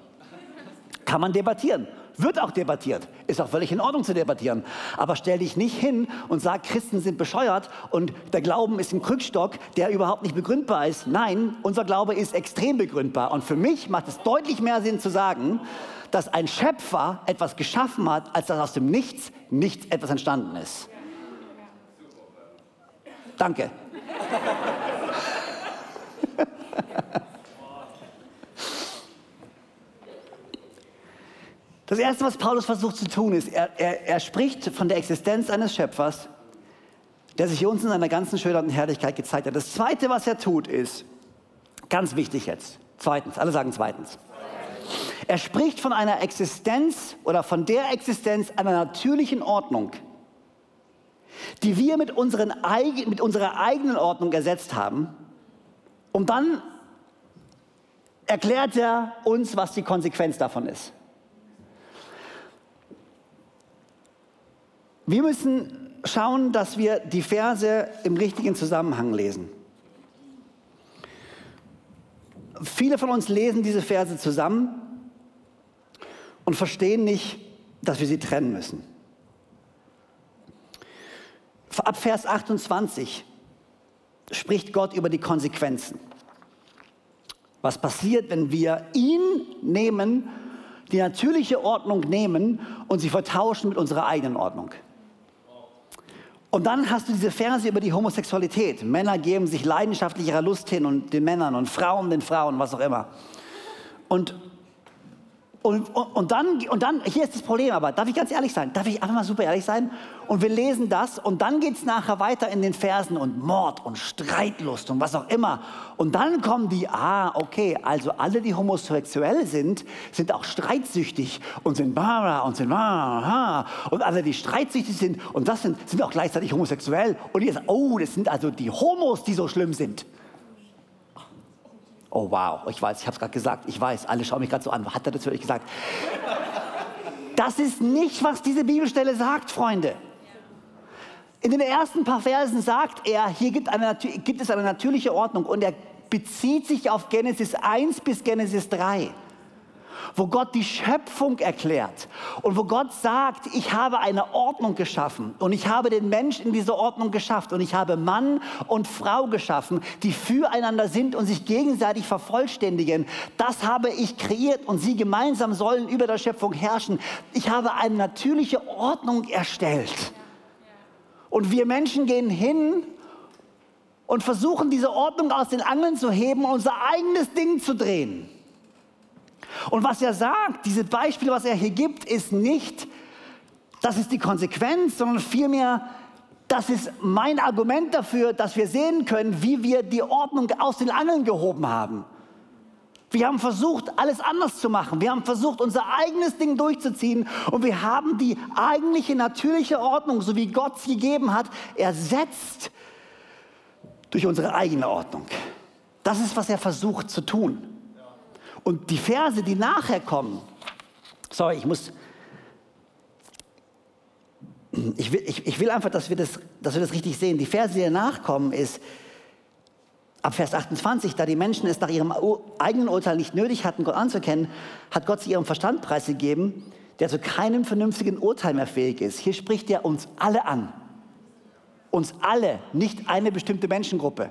Kann man debattieren. Wird auch debattiert. Ist auch völlig in Ordnung zu debattieren. Aber stell dich nicht hin und sag, Christen sind bescheuert und der Glauben ist ein Krückstock, der überhaupt nicht begründbar ist. Nein, unser Glaube ist extrem begründbar. Und für mich macht es deutlich mehr Sinn zu sagen, dass ein Schöpfer etwas geschaffen hat, als dass aus dem Nichts nichts etwas entstanden ist. Danke. Das Erste, was Paulus versucht zu tun, ist, er, er, er spricht von der Existenz eines Schöpfers, der sich uns in seiner ganzen Schönheit und Herrlichkeit gezeigt hat. Das Zweite, was er tut, ist, ganz wichtig jetzt, zweitens, alle sagen zweitens. Er spricht von einer Existenz oder von der Existenz einer natürlichen Ordnung, die wir mit, unseren, mit unserer eigenen Ordnung ersetzt haben. Und dann erklärt er uns, was die Konsequenz davon ist. Wir müssen schauen, dass wir die Verse im richtigen Zusammenhang lesen. Viele von uns lesen diese Verse zusammen und verstehen nicht, dass wir sie trennen müssen. Ab Vers 28 spricht Gott über die Konsequenzen. Was passiert, wenn wir ihn nehmen, die natürliche Ordnung nehmen und sie vertauschen mit unserer eigenen Ordnung? Und dann hast du diese Verse über die Homosexualität. Männer geben sich leidenschaftlich ihrer Lust hin und den Männern und Frauen den Frauen, was auch immer. Und und, und, und, dann, und dann, hier ist das Problem aber, darf ich ganz ehrlich sein? Darf ich einfach mal super ehrlich sein? Und wir lesen das und dann geht es nachher weiter in den Versen und Mord und Streitlust und was auch immer. Und dann kommen die, ah, okay, also alle, die homosexuell sind, sind auch streitsüchtig und sind bara und sind bara. Und alle, die streitsüchtig sind und das sind, sind auch gleichzeitig homosexuell. Und ihr sagt, oh, das sind also die Homos, die so schlimm sind. Oh wow, ich weiß, ich habe es gerade gesagt, ich weiß, alle schauen mich gerade so an, hat er dazu gesagt? Das ist nicht, was diese Bibelstelle sagt, Freunde. In den ersten paar Versen sagt er, hier gibt, eine, gibt es eine natürliche Ordnung und er bezieht sich auf Genesis 1 bis Genesis 3 wo Gott die Schöpfung erklärt und wo Gott sagt, ich habe eine Ordnung geschaffen und ich habe den Mensch in diese Ordnung geschafft und ich habe Mann und Frau geschaffen, die füreinander sind und sich gegenseitig vervollständigen. Das habe ich kreiert und sie gemeinsam sollen über der Schöpfung herrschen. Ich habe eine natürliche Ordnung erstellt. Und wir Menschen gehen hin und versuchen diese Ordnung aus den Angeln zu heben und unser eigenes Ding zu drehen. Und was er sagt, diese Beispiele, was er hier gibt, ist nicht, das ist die Konsequenz, sondern vielmehr, das ist mein Argument dafür, dass wir sehen können, wie wir die Ordnung aus den Angeln gehoben haben. Wir haben versucht, alles anders zu machen. Wir haben versucht, unser eigenes Ding durchzuziehen. Und wir haben die eigentliche natürliche Ordnung, so wie Gott sie gegeben hat, ersetzt durch unsere eigene Ordnung. Das ist, was er versucht zu tun. Und die Verse, die nachher kommen, sorry, ich muss, ich will, ich, ich will einfach, dass wir, das, dass wir das richtig sehen. Die Verse, die danach kommen, ist ab Vers 28, da die Menschen es nach ihrem eigenen Urteil nicht nötig hatten, Gott anzukennen, hat Gott sie ihrem Verstand preisgegeben, der zu keinem vernünftigen Urteil mehr fähig ist. Hier spricht er uns alle an. Uns alle, nicht eine bestimmte Menschengruppe.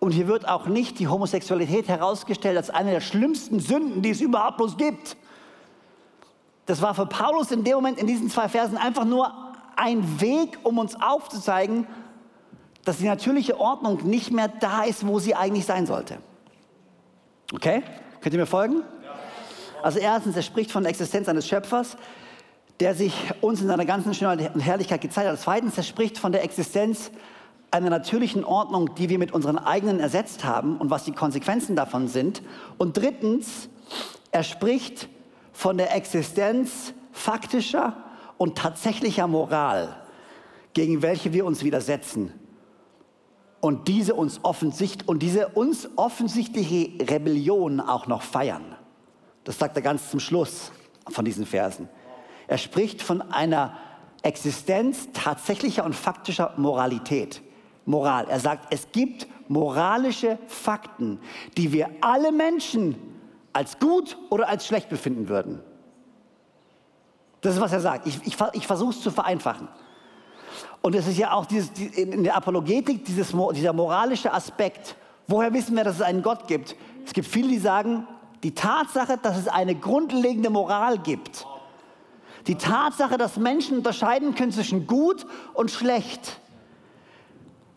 Und hier wird auch nicht die Homosexualität herausgestellt als eine der schlimmsten Sünden, die es überhaupt bloß gibt. Das war für Paulus in dem Moment in diesen zwei Versen einfach nur ein Weg, um uns aufzuzeigen, dass die natürliche Ordnung nicht mehr da ist, wo sie eigentlich sein sollte. Okay? Könnt ihr mir folgen? Also erstens, er spricht von der Existenz eines Schöpfers, der sich uns in seiner ganzen Schönheit und Herrlichkeit gezeigt hat. Zweitens, er spricht von der Existenz einer natürlichen Ordnung, die wir mit unseren eigenen ersetzt haben und was die Konsequenzen davon sind. Und drittens, er spricht von der Existenz faktischer und tatsächlicher Moral, gegen welche wir uns widersetzen. Und diese uns offensicht und diese uns offensichtliche Rebellion auch noch feiern. Das sagt er ganz zum Schluss von diesen Versen. Er spricht von einer Existenz tatsächlicher und faktischer Moralität. Moral. Er sagt, es gibt moralische Fakten, die wir alle Menschen als gut oder als schlecht befinden würden. Das ist, was er sagt. Ich, ich, ich versuche es zu vereinfachen. Und es ist ja auch dieses, in der Apologetik dieses, dieser moralische Aspekt. Woher wissen wir, dass es einen Gott gibt? Es gibt viele, die sagen, die Tatsache, dass es eine grundlegende Moral gibt, die Tatsache, dass Menschen unterscheiden können zwischen gut und schlecht,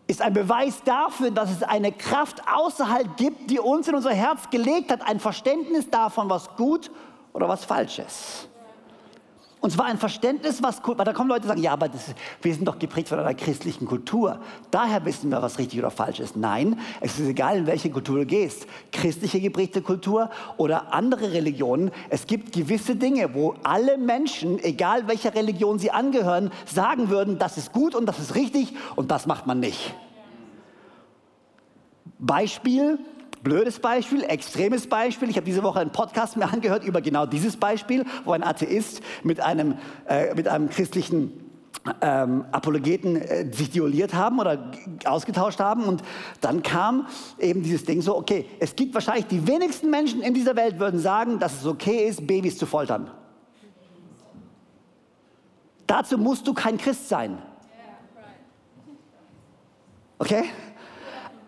ist ein Beweis dafür, dass es eine Kraft außerhalb gibt, die uns in unser Herz gelegt hat, ein Verständnis davon, was gut oder was falsch ist. Und zwar ein Verständnis, was, weil da kommen Leute, die sagen, ja, aber das, wir sind doch geprägt von einer christlichen Kultur. Daher wissen wir, was richtig oder falsch ist. Nein, es ist egal, in welche Kultur du gehst. Christliche geprägte Kultur oder andere Religionen. Es gibt gewisse Dinge, wo alle Menschen, egal welcher Religion sie angehören, sagen würden, das ist gut und das ist richtig und das macht man nicht. Beispiel, Blödes Beispiel, extremes Beispiel. Ich habe diese Woche einen Podcast mir angehört über genau dieses Beispiel, wo ein Atheist mit einem, äh, mit einem christlichen ähm, Apologeten äh, sich duelliert haben oder ausgetauscht haben. Und dann kam eben dieses Ding so, okay, es gibt wahrscheinlich die wenigsten Menschen in dieser Welt würden sagen, dass es okay ist, Babys zu foltern. Dazu musst du kein Christ sein. Okay?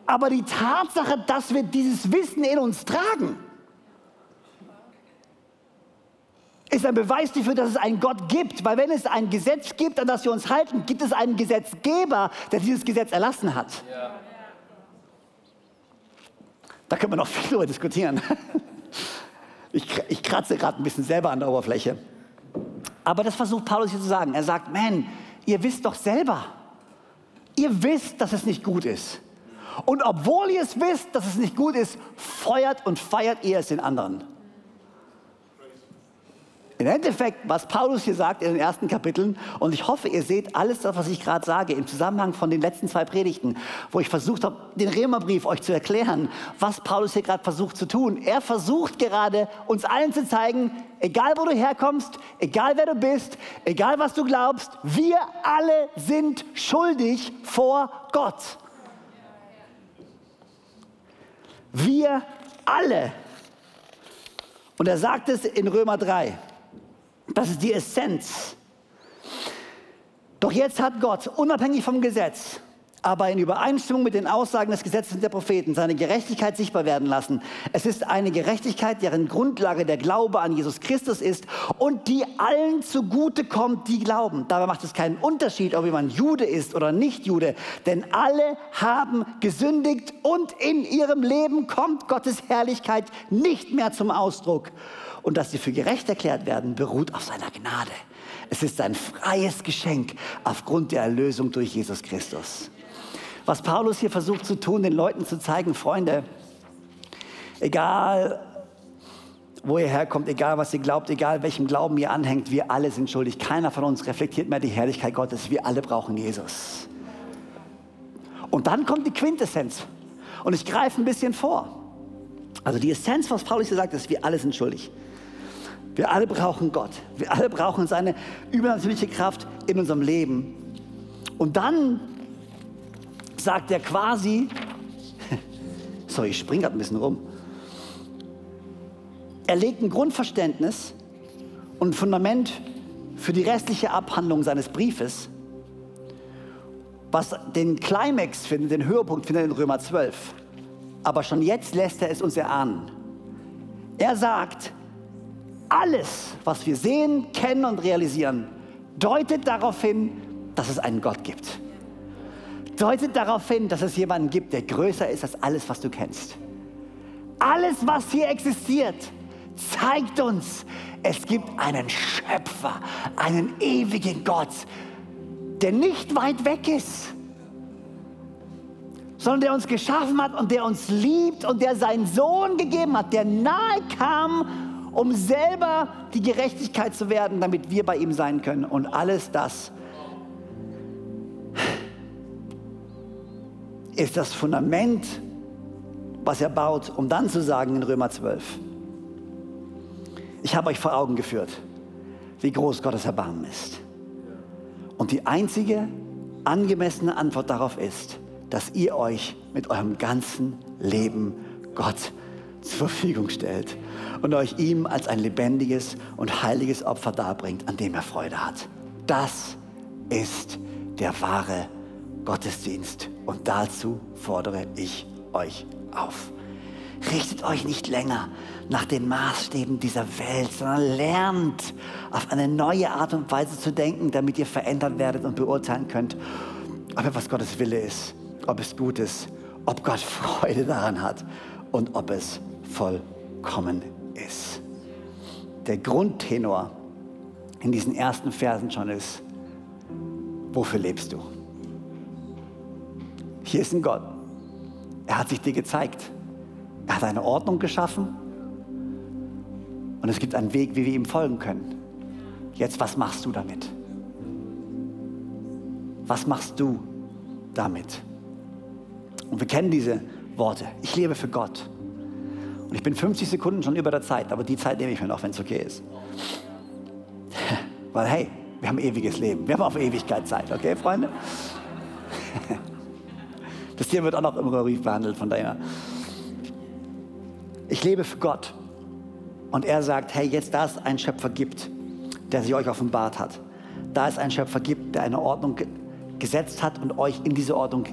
Aber die Tatsache, dass wir dieses Wissen in uns tragen, ist ein Beweis dafür, dass es einen Gott gibt. Weil wenn es ein Gesetz gibt, an das wir uns halten, gibt es einen Gesetzgeber, der dieses Gesetz erlassen hat. Ja. Da können wir noch viel darüber diskutieren. Ich, ich kratze gerade ein bisschen selber an der Oberfläche. Aber das versucht Paulus hier zu sagen. Er sagt, man, ihr wisst doch selber. Ihr wisst, dass es nicht gut ist. Und obwohl ihr es wisst, dass es nicht gut ist, feuert und feiert ihr es den anderen. Im Endeffekt, was Paulus hier sagt in den ersten Kapiteln, und ich hoffe, ihr seht alles was ich gerade sage, im Zusammenhang von den letzten zwei Predigten, wo ich versucht habe, den Römerbrief euch zu erklären, was Paulus hier gerade versucht zu tun. Er versucht gerade, uns allen zu zeigen, egal wo du herkommst, egal wer du bist, egal was du glaubst, wir alle sind schuldig vor Gott. Wir alle. Und er sagt es in Römer 3. Das ist die Essenz. Doch jetzt hat Gott, unabhängig vom Gesetz, aber in Übereinstimmung mit den Aussagen des Gesetzes der Propheten seine Gerechtigkeit sichtbar werden lassen. Es ist eine Gerechtigkeit, deren Grundlage der Glaube an Jesus Christus ist und die allen zugute kommt, die glauben. Dabei macht es keinen Unterschied, ob jemand Jude ist oder nicht Jude, denn alle haben gesündigt und in ihrem Leben kommt Gottes Herrlichkeit nicht mehr zum Ausdruck. Und dass sie für gerecht erklärt werden, beruht auf seiner Gnade. Es ist ein freies Geschenk aufgrund der Erlösung durch Jesus Christus. Was Paulus hier versucht zu tun, den Leuten zu zeigen, Freunde, egal wo ihr herkommt, egal was ihr glaubt, egal welchem Glauben ihr anhängt, wir alle sind schuldig. Keiner von uns reflektiert mehr die Herrlichkeit Gottes. Wir alle brauchen Jesus. Und dann kommt die Quintessenz. Und ich greife ein bisschen vor. Also die Essenz, was Paulus hier sagt, ist, wir alle sind schuldig. Wir alle brauchen Gott. Wir alle brauchen seine übernatürliche Kraft in unserem Leben. Und dann sagt er quasi, sorry, ich springe gerade ein bisschen rum. Er legt ein Grundverständnis und ein Fundament für die restliche Abhandlung seines Briefes, was den Climax findet, den Höhepunkt findet in Römer 12. Aber schon jetzt lässt er es uns erahnen. Er sagt, alles, was wir sehen, kennen und realisieren, deutet darauf hin, dass es einen Gott gibt deutet darauf hin, dass es jemanden gibt, der größer ist als alles, was du kennst. Alles, was hier existiert, zeigt uns, es gibt einen Schöpfer, einen ewigen Gott, der nicht weit weg ist, sondern der uns geschaffen hat und der uns liebt und der seinen Sohn gegeben hat, der nahe kam, um selber die Gerechtigkeit zu werden, damit wir bei ihm sein können. Und alles das ist das Fundament, was er baut, um dann zu sagen in Römer 12, ich habe euch vor Augen geführt, wie groß Gottes Erbarmen ist. Und die einzige angemessene Antwort darauf ist, dass ihr euch mit eurem ganzen Leben Gott zur Verfügung stellt und euch ihm als ein lebendiges und heiliges Opfer darbringt, an dem er Freude hat. Das ist der wahre Gottesdienst. Und dazu fordere ich euch auf. Richtet euch nicht länger nach den Maßstäben dieser Welt, sondern lernt auf eine neue Art und Weise zu denken, damit ihr verändert werdet und beurteilen könnt, ob was Gottes Wille ist, ob es gut ist, ob Gott Freude daran hat und ob es vollkommen ist. Der Grundtenor in diesen ersten Versen schon ist, wofür lebst du? Hier ist ein Gott. Er hat sich dir gezeigt. Er hat eine Ordnung geschaffen und es gibt einen Weg, wie wir ihm folgen können. Jetzt, was machst du damit? Was machst du damit? Und wir kennen diese Worte. Ich lebe für Gott. Und ich bin 50 Sekunden schon über der Zeit, aber die Zeit nehme ich mir noch, wenn es okay ist. Weil hey, wir haben ewiges Leben. Wir haben auf Ewigkeit Zeit, okay, Freunde? Das Tier wird auch noch im Röhrbrief behandelt, von daher. Ich lebe für Gott. Und er sagt, hey, jetzt da es einen Schöpfer gibt, der sich euch offenbart hat, da es einen Schöpfer gibt, der eine Ordnung gesetzt hat und euch in diese Ordnung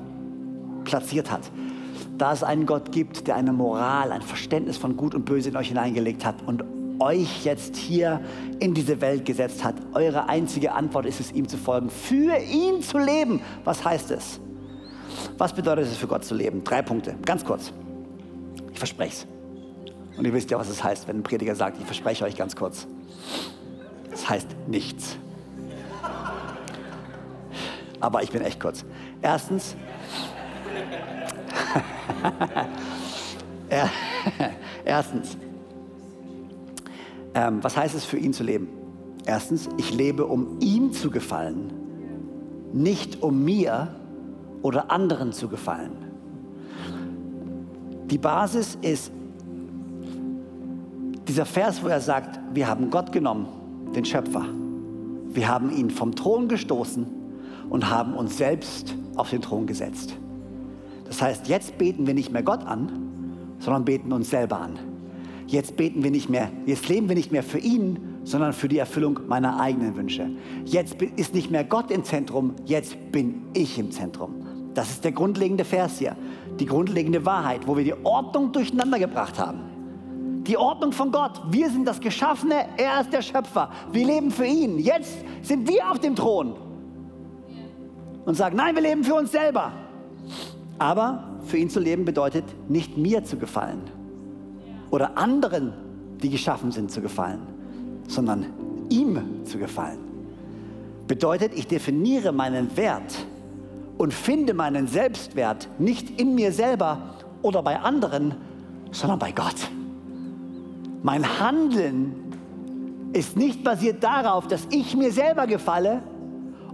platziert hat, da es einen Gott gibt, der eine Moral, ein Verständnis von Gut und Böse in euch hineingelegt hat und euch jetzt hier in diese Welt gesetzt hat. Eure einzige Antwort ist es, ihm zu folgen, für ihn zu leben. Was heißt es? Was bedeutet es für Gott zu leben? Drei Punkte, ganz kurz. Ich verspreche es. Und ihr wisst ja, was es heißt, wenn ein Prediger sagt, ich verspreche euch ganz kurz. Es heißt nichts. Aber ich bin echt kurz. Erstens, Erstens, ähm, was heißt es für ihn zu leben? Erstens, ich lebe, um ihm zu gefallen, nicht um mir oder anderen zu gefallen. Die Basis ist dieser Vers, wo er sagt, wir haben Gott genommen, den Schöpfer. Wir haben ihn vom Thron gestoßen und haben uns selbst auf den Thron gesetzt. Das heißt, jetzt beten wir nicht mehr Gott an, sondern beten uns selber an. Jetzt beten wir nicht mehr, jetzt leben wir nicht mehr für ihn, sondern für die Erfüllung meiner eigenen Wünsche. Jetzt ist nicht mehr Gott im Zentrum, jetzt bin ich im Zentrum. Das ist der grundlegende Vers hier, die grundlegende Wahrheit, wo wir die Ordnung durcheinander gebracht haben. Die Ordnung von Gott. Wir sind das Geschaffene, er ist der Schöpfer. Wir leben für ihn. Jetzt sind wir auf dem Thron und sagen, nein, wir leben für uns selber. Aber für ihn zu leben bedeutet nicht mir zu gefallen oder anderen, die geschaffen sind, zu gefallen, sondern ihm zu gefallen. Bedeutet, ich definiere meinen Wert und finde meinen Selbstwert nicht in mir selber oder bei anderen, sondern bei Gott. Mein Handeln ist nicht basiert darauf, dass ich mir selber gefalle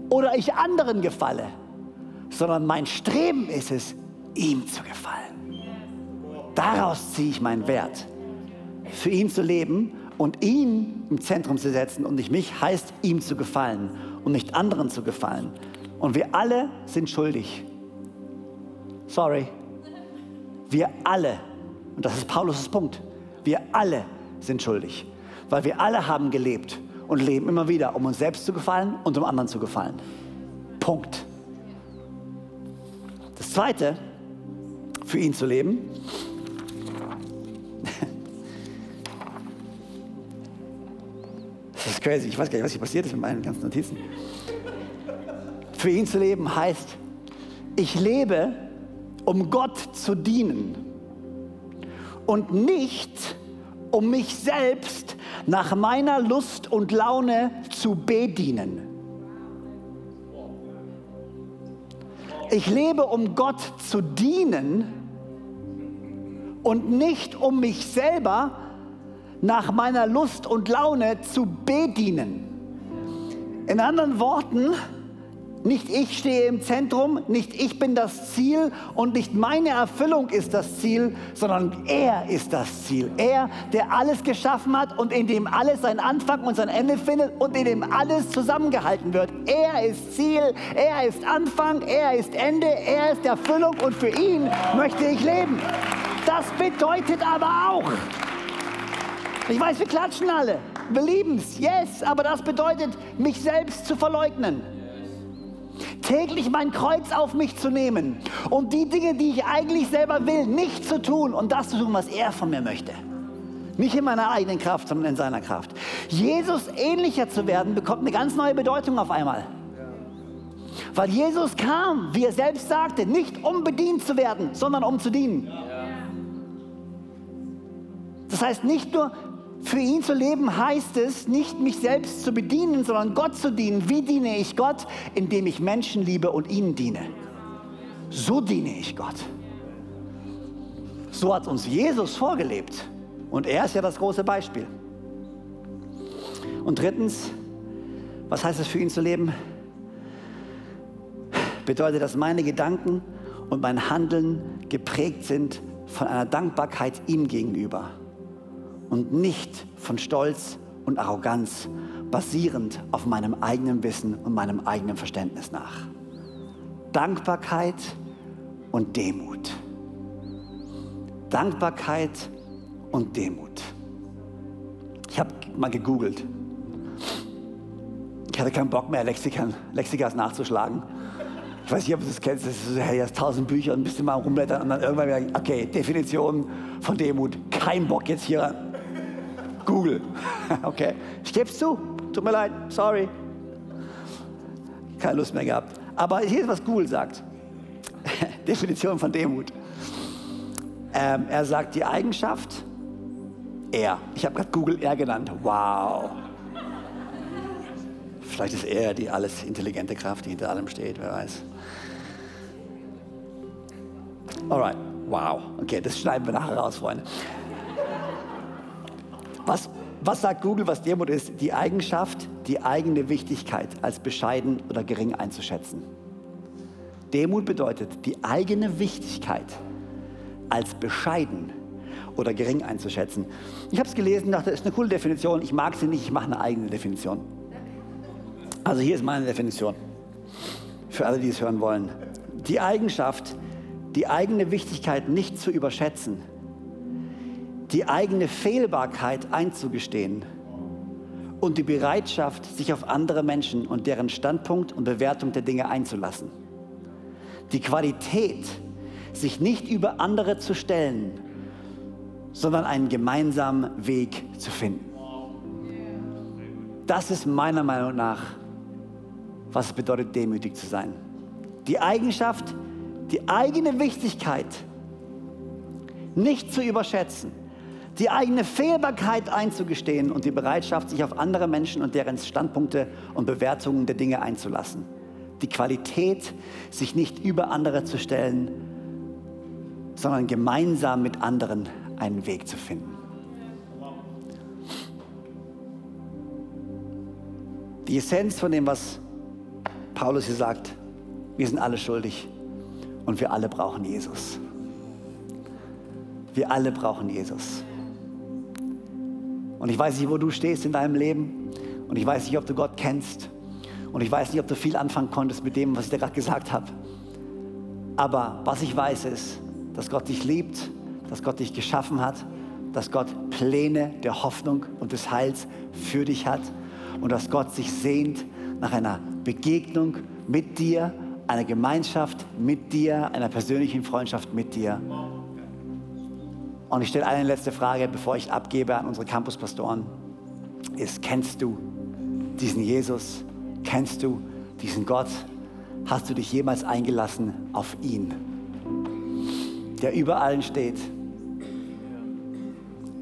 oder ich anderen gefalle, sondern mein Streben ist es, ihm zu gefallen. Daraus ziehe ich meinen Wert. Für ihn zu leben und ihn im Zentrum zu setzen und nicht mich heißt, ihm zu gefallen und nicht anderen zu gefallen. Und wir alle sind schuldig. Sorry. Wir alle, und das ist Paulus' Punkt, wir alle sind schuldig, weil wir alle haben gelebt und leben immer wieder, um uns selbst zu gefallen und um anderen zu gefallen. Punkt. Das Zweite, für ihn zu leben, das ist crazy, ich weiß gar nicht, was hier passiert ist mit meinen ganzen Notizen. Für ihn zu leben heißt, ich lebe, um Gott zu dienen und nicht, um mich selbst nach meiner Lust und Laune zu bedienen. Ich lebe, um Gott zu dienen und nicht um mich selber nach meiner Lust und Laune zu bedienen. In anderen Worten, nicht ich stehe im Zentrum, nicht ich bin das Ziel und nicht meine Erfüllung ist das Ziel, sondern er ist das Ziel. Er, der alles geschaffen hat und in dem alles seinen Anfang und sein Ende findet und in dem alles zusammengehalten wird. Er ist Ziel, er ist Anfang, er ist Ende, er ist Erfüllung und für ihn möchte ich leben. Das bedeutet aber auch, ich weiß, wir klatschen alle, wir lieben es, yes, aber das bedeutet, mich selbst zu verleugnen. Täglich mein Kreuz auf mich zu nehmen und die Dinge, die ich eigentlich selber will, nicht zu tun und das zu tun, was er von mir möchte. Nicht in meiner eigenen Kraft, sondern in seiner Kraft. Jesus ähnlicher zu werden, bekommt eine ganz neue Bedeutung auf einmal. Weil Jesus kam, wie er selbst sagte, nicht um bedient zu werden, sondern um zu dienen. Das heißt, nicht nur für ihn zu leben heißt es, nicht mich selbst zu bedienen, sondern Gott zu dienen. Wie diene ich Gott? Indem ich Menschen liebe und ihnen diene. So diene ich Gott. So hat uns Jesus vorgelebt. Und er ist ja das große Beispiel. Und drittens, was heißt es für ihn zu leben? Bedeutet, dass meine Gedanken und mein Handeln geprägt sind von einer Dankbarkeit ihm gegenüber und nicht von Stolz und Arroganz, basierend auf meinem eigenen Wissen und meinem eigenen Verständnis nach. Dankbarkeit und Demut. Dankbarkeit und Demut. Ich habe mal gegoogelt. Ich hatte keinen Bock mehr, Lexikern, Lexikas nachzuschlagen. Ich weiß nicht, ob du das kennst, das ist so, hey, hast tausend Bücher und ein bisschen mal rumblättern und dann irgendwann wieder, okay, Definition von Demut. Kein Bock jetzt hier Google. Okay, ich gebe es zu. Tut mir leid, sorry. Keine Lust mehr gehabt. Aber hier ist, was Google sagt. Definition von Demut. Ähm, er sagt die Eigenschaft, er. Ich habe gerade Google er genannt. Wow. Vielleicht ist er die alles intelligente Kraft, die hinter allem steht, wer weiß. Alright, wow. Okay, das schneiden wir nachher raus, Freunde. Was, was sagt Google, was Demut ist? Die Eigenschaft, die eigene Wichtigkeit als bescheiden oder gering einzuschätzen. Demut bedeutet, die eigene Wichtigkeit als bescheiden oder gering einzuschätzen. Ich habe es gelesen, dachte, das ist eine coole Definition. Ich mag sie nicht, ich mache eine eigene Definition. Also hier ist meine Definition. Für alle, die es hören wollen. Die Eigenschaft, die eigene Wichtigkeit nicht zu überschätzen die eigene Fehlbarkeit einzugestehen und die Bereitschaft, sich auf andere Menschen und deren Standpunkt und Bewertung der Dinge einzulassen. Die Qualität, sich nicht über andere zu stellen, sondern einen gemeinsamen Weg zu finden. Das ist meiner Meinung nach, was es bedeutet, demütig zu sein. Die Eigenschaft, die eigene Wichtigkeit nicht zu überschätzen die eigene Fehlbarkeit einzugestehen und die Bereitschaft, sich auf andere Menschen und deren Standpunkte und Bewertungen der Dinge einzulassen. Die Qualität, sich nicht über andere zu stellen, sondern gemeinsam mit anderen einen Weg zu finden. Die Essenz von dem, was Paulus hier sagt, wir sind alle schuldig und wir alle brauchen Jesus. Wir alle brauchen Jesus. Und ich weiß nicht, wo du stehst in deinem Leben. Und ich weiß nicht, ob du Gott kennst. Und ich weiß nicht, ob du viel anfangen konntest mit dem, was ich dir gerade gesagt habe. Aber was ich weiß ist, dass Gott dich liebt, dass Gott dich geschaffen hat, dass Gott Pläne der Hoffnung und des Heils für dich hat und dass Gott sich sehnt nach einer Begegnung mit dir, einer Gemeinschaft mit dir, einer persönlichen Freundschaft mit dir. Und ich stelle eine letzte Frage, bevor ich abgebe an unsere Campuspastoren. Ist, kennst du diesen Jesus? Kennst du diesen Gott? Hast du dich jemals eingelassen auf ihn, der über allen steht?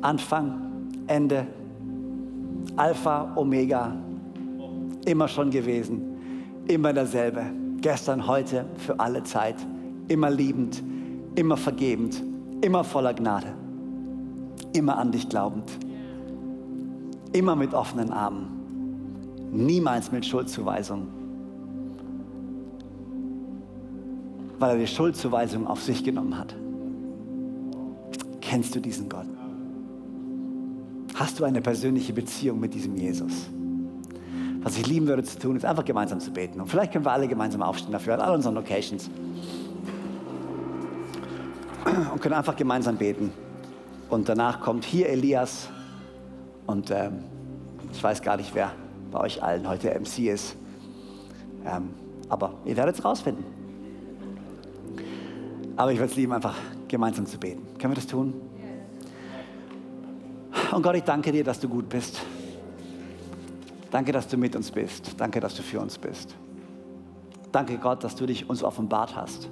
Anfang, Ende, Alpha, Omega, immer schon gewesen, immer derselbe, gestern, heute, für alle Zeit, immer liebend, immer vergebend immer voller Gnade, immer an dich glaubend, immer mit offenen Armen, niemals mit Schuldzuweisung, weil er die Schuldzuweisung auf sich genommen hat. Kennst du diesen Gott? Hast du eine persönliche Beziehung mit diesem Jesus? Was ich lieben würde zu tun, ist einfach gemeinsam zu beten. Und vielleicht können wir alle gemeinsam aufstehen dafür, an all unseren Locations. Und können einfach gemeinsam beten. Und danach kommt hier Elias und ähm, ich weiß gar nicht, wer bei euch allen heute MC ist. Ähm, aber ihr werdet es rausfinden. Aber ich würde es lieben, einfach gemeinsam zu beten. Können wir das tun? Und Gott, ich danke dir, dass du gut bist. Danke, dass du mit uns bist. Danke, dass du für uns bist. Danke, Gott, dass du dich uns offenbart hast.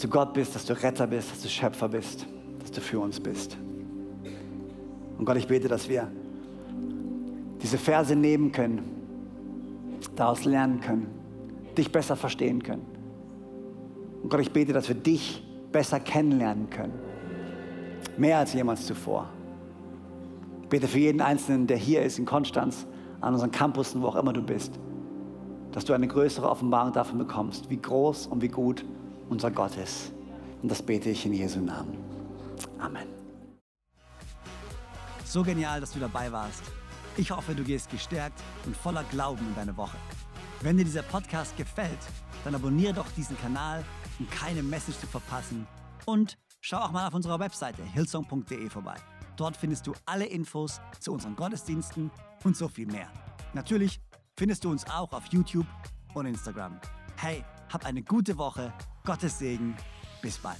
Dass du Gott bist, dass du Retter bist, dass du Schöpfer bist, dass du für uns bist. Und Gott, ich bete, dass wir diese Verse nehmen können, daraus lernen können, dich besser verstehen können. Und Gott, ich bete, dass wir dich besser kennenlernen können. Mehr als jemals zuvor. Ich bete für jeden Einzelnen, der hier ist in Konstanz, an unseren Campussen, wo auch immer du bist, dass du eine größere Offenbarung davon bekommst, wie groß und wie gut unser Gott ist. Und das bete ich in Jesu Namen. Amen. So genial, dass du dabei warst. Ich hoffe, du gehst gestärkt und voller Glauben in deine Woche. Wenn dir dieser Podcast gefällt, dann abonniere doch diesen Kanal, um keine Message zu verpassen. Und schau auch mal auf unserer Webseite hillsong.de vorbei. Dort findest du alle Infos zu unseren Gottesdiensten und so viel mehr. Natürlich findest du uns auch auf YouTube und Instagram. Hey, hab eine gute Woche, Gottes Segen, bis bald.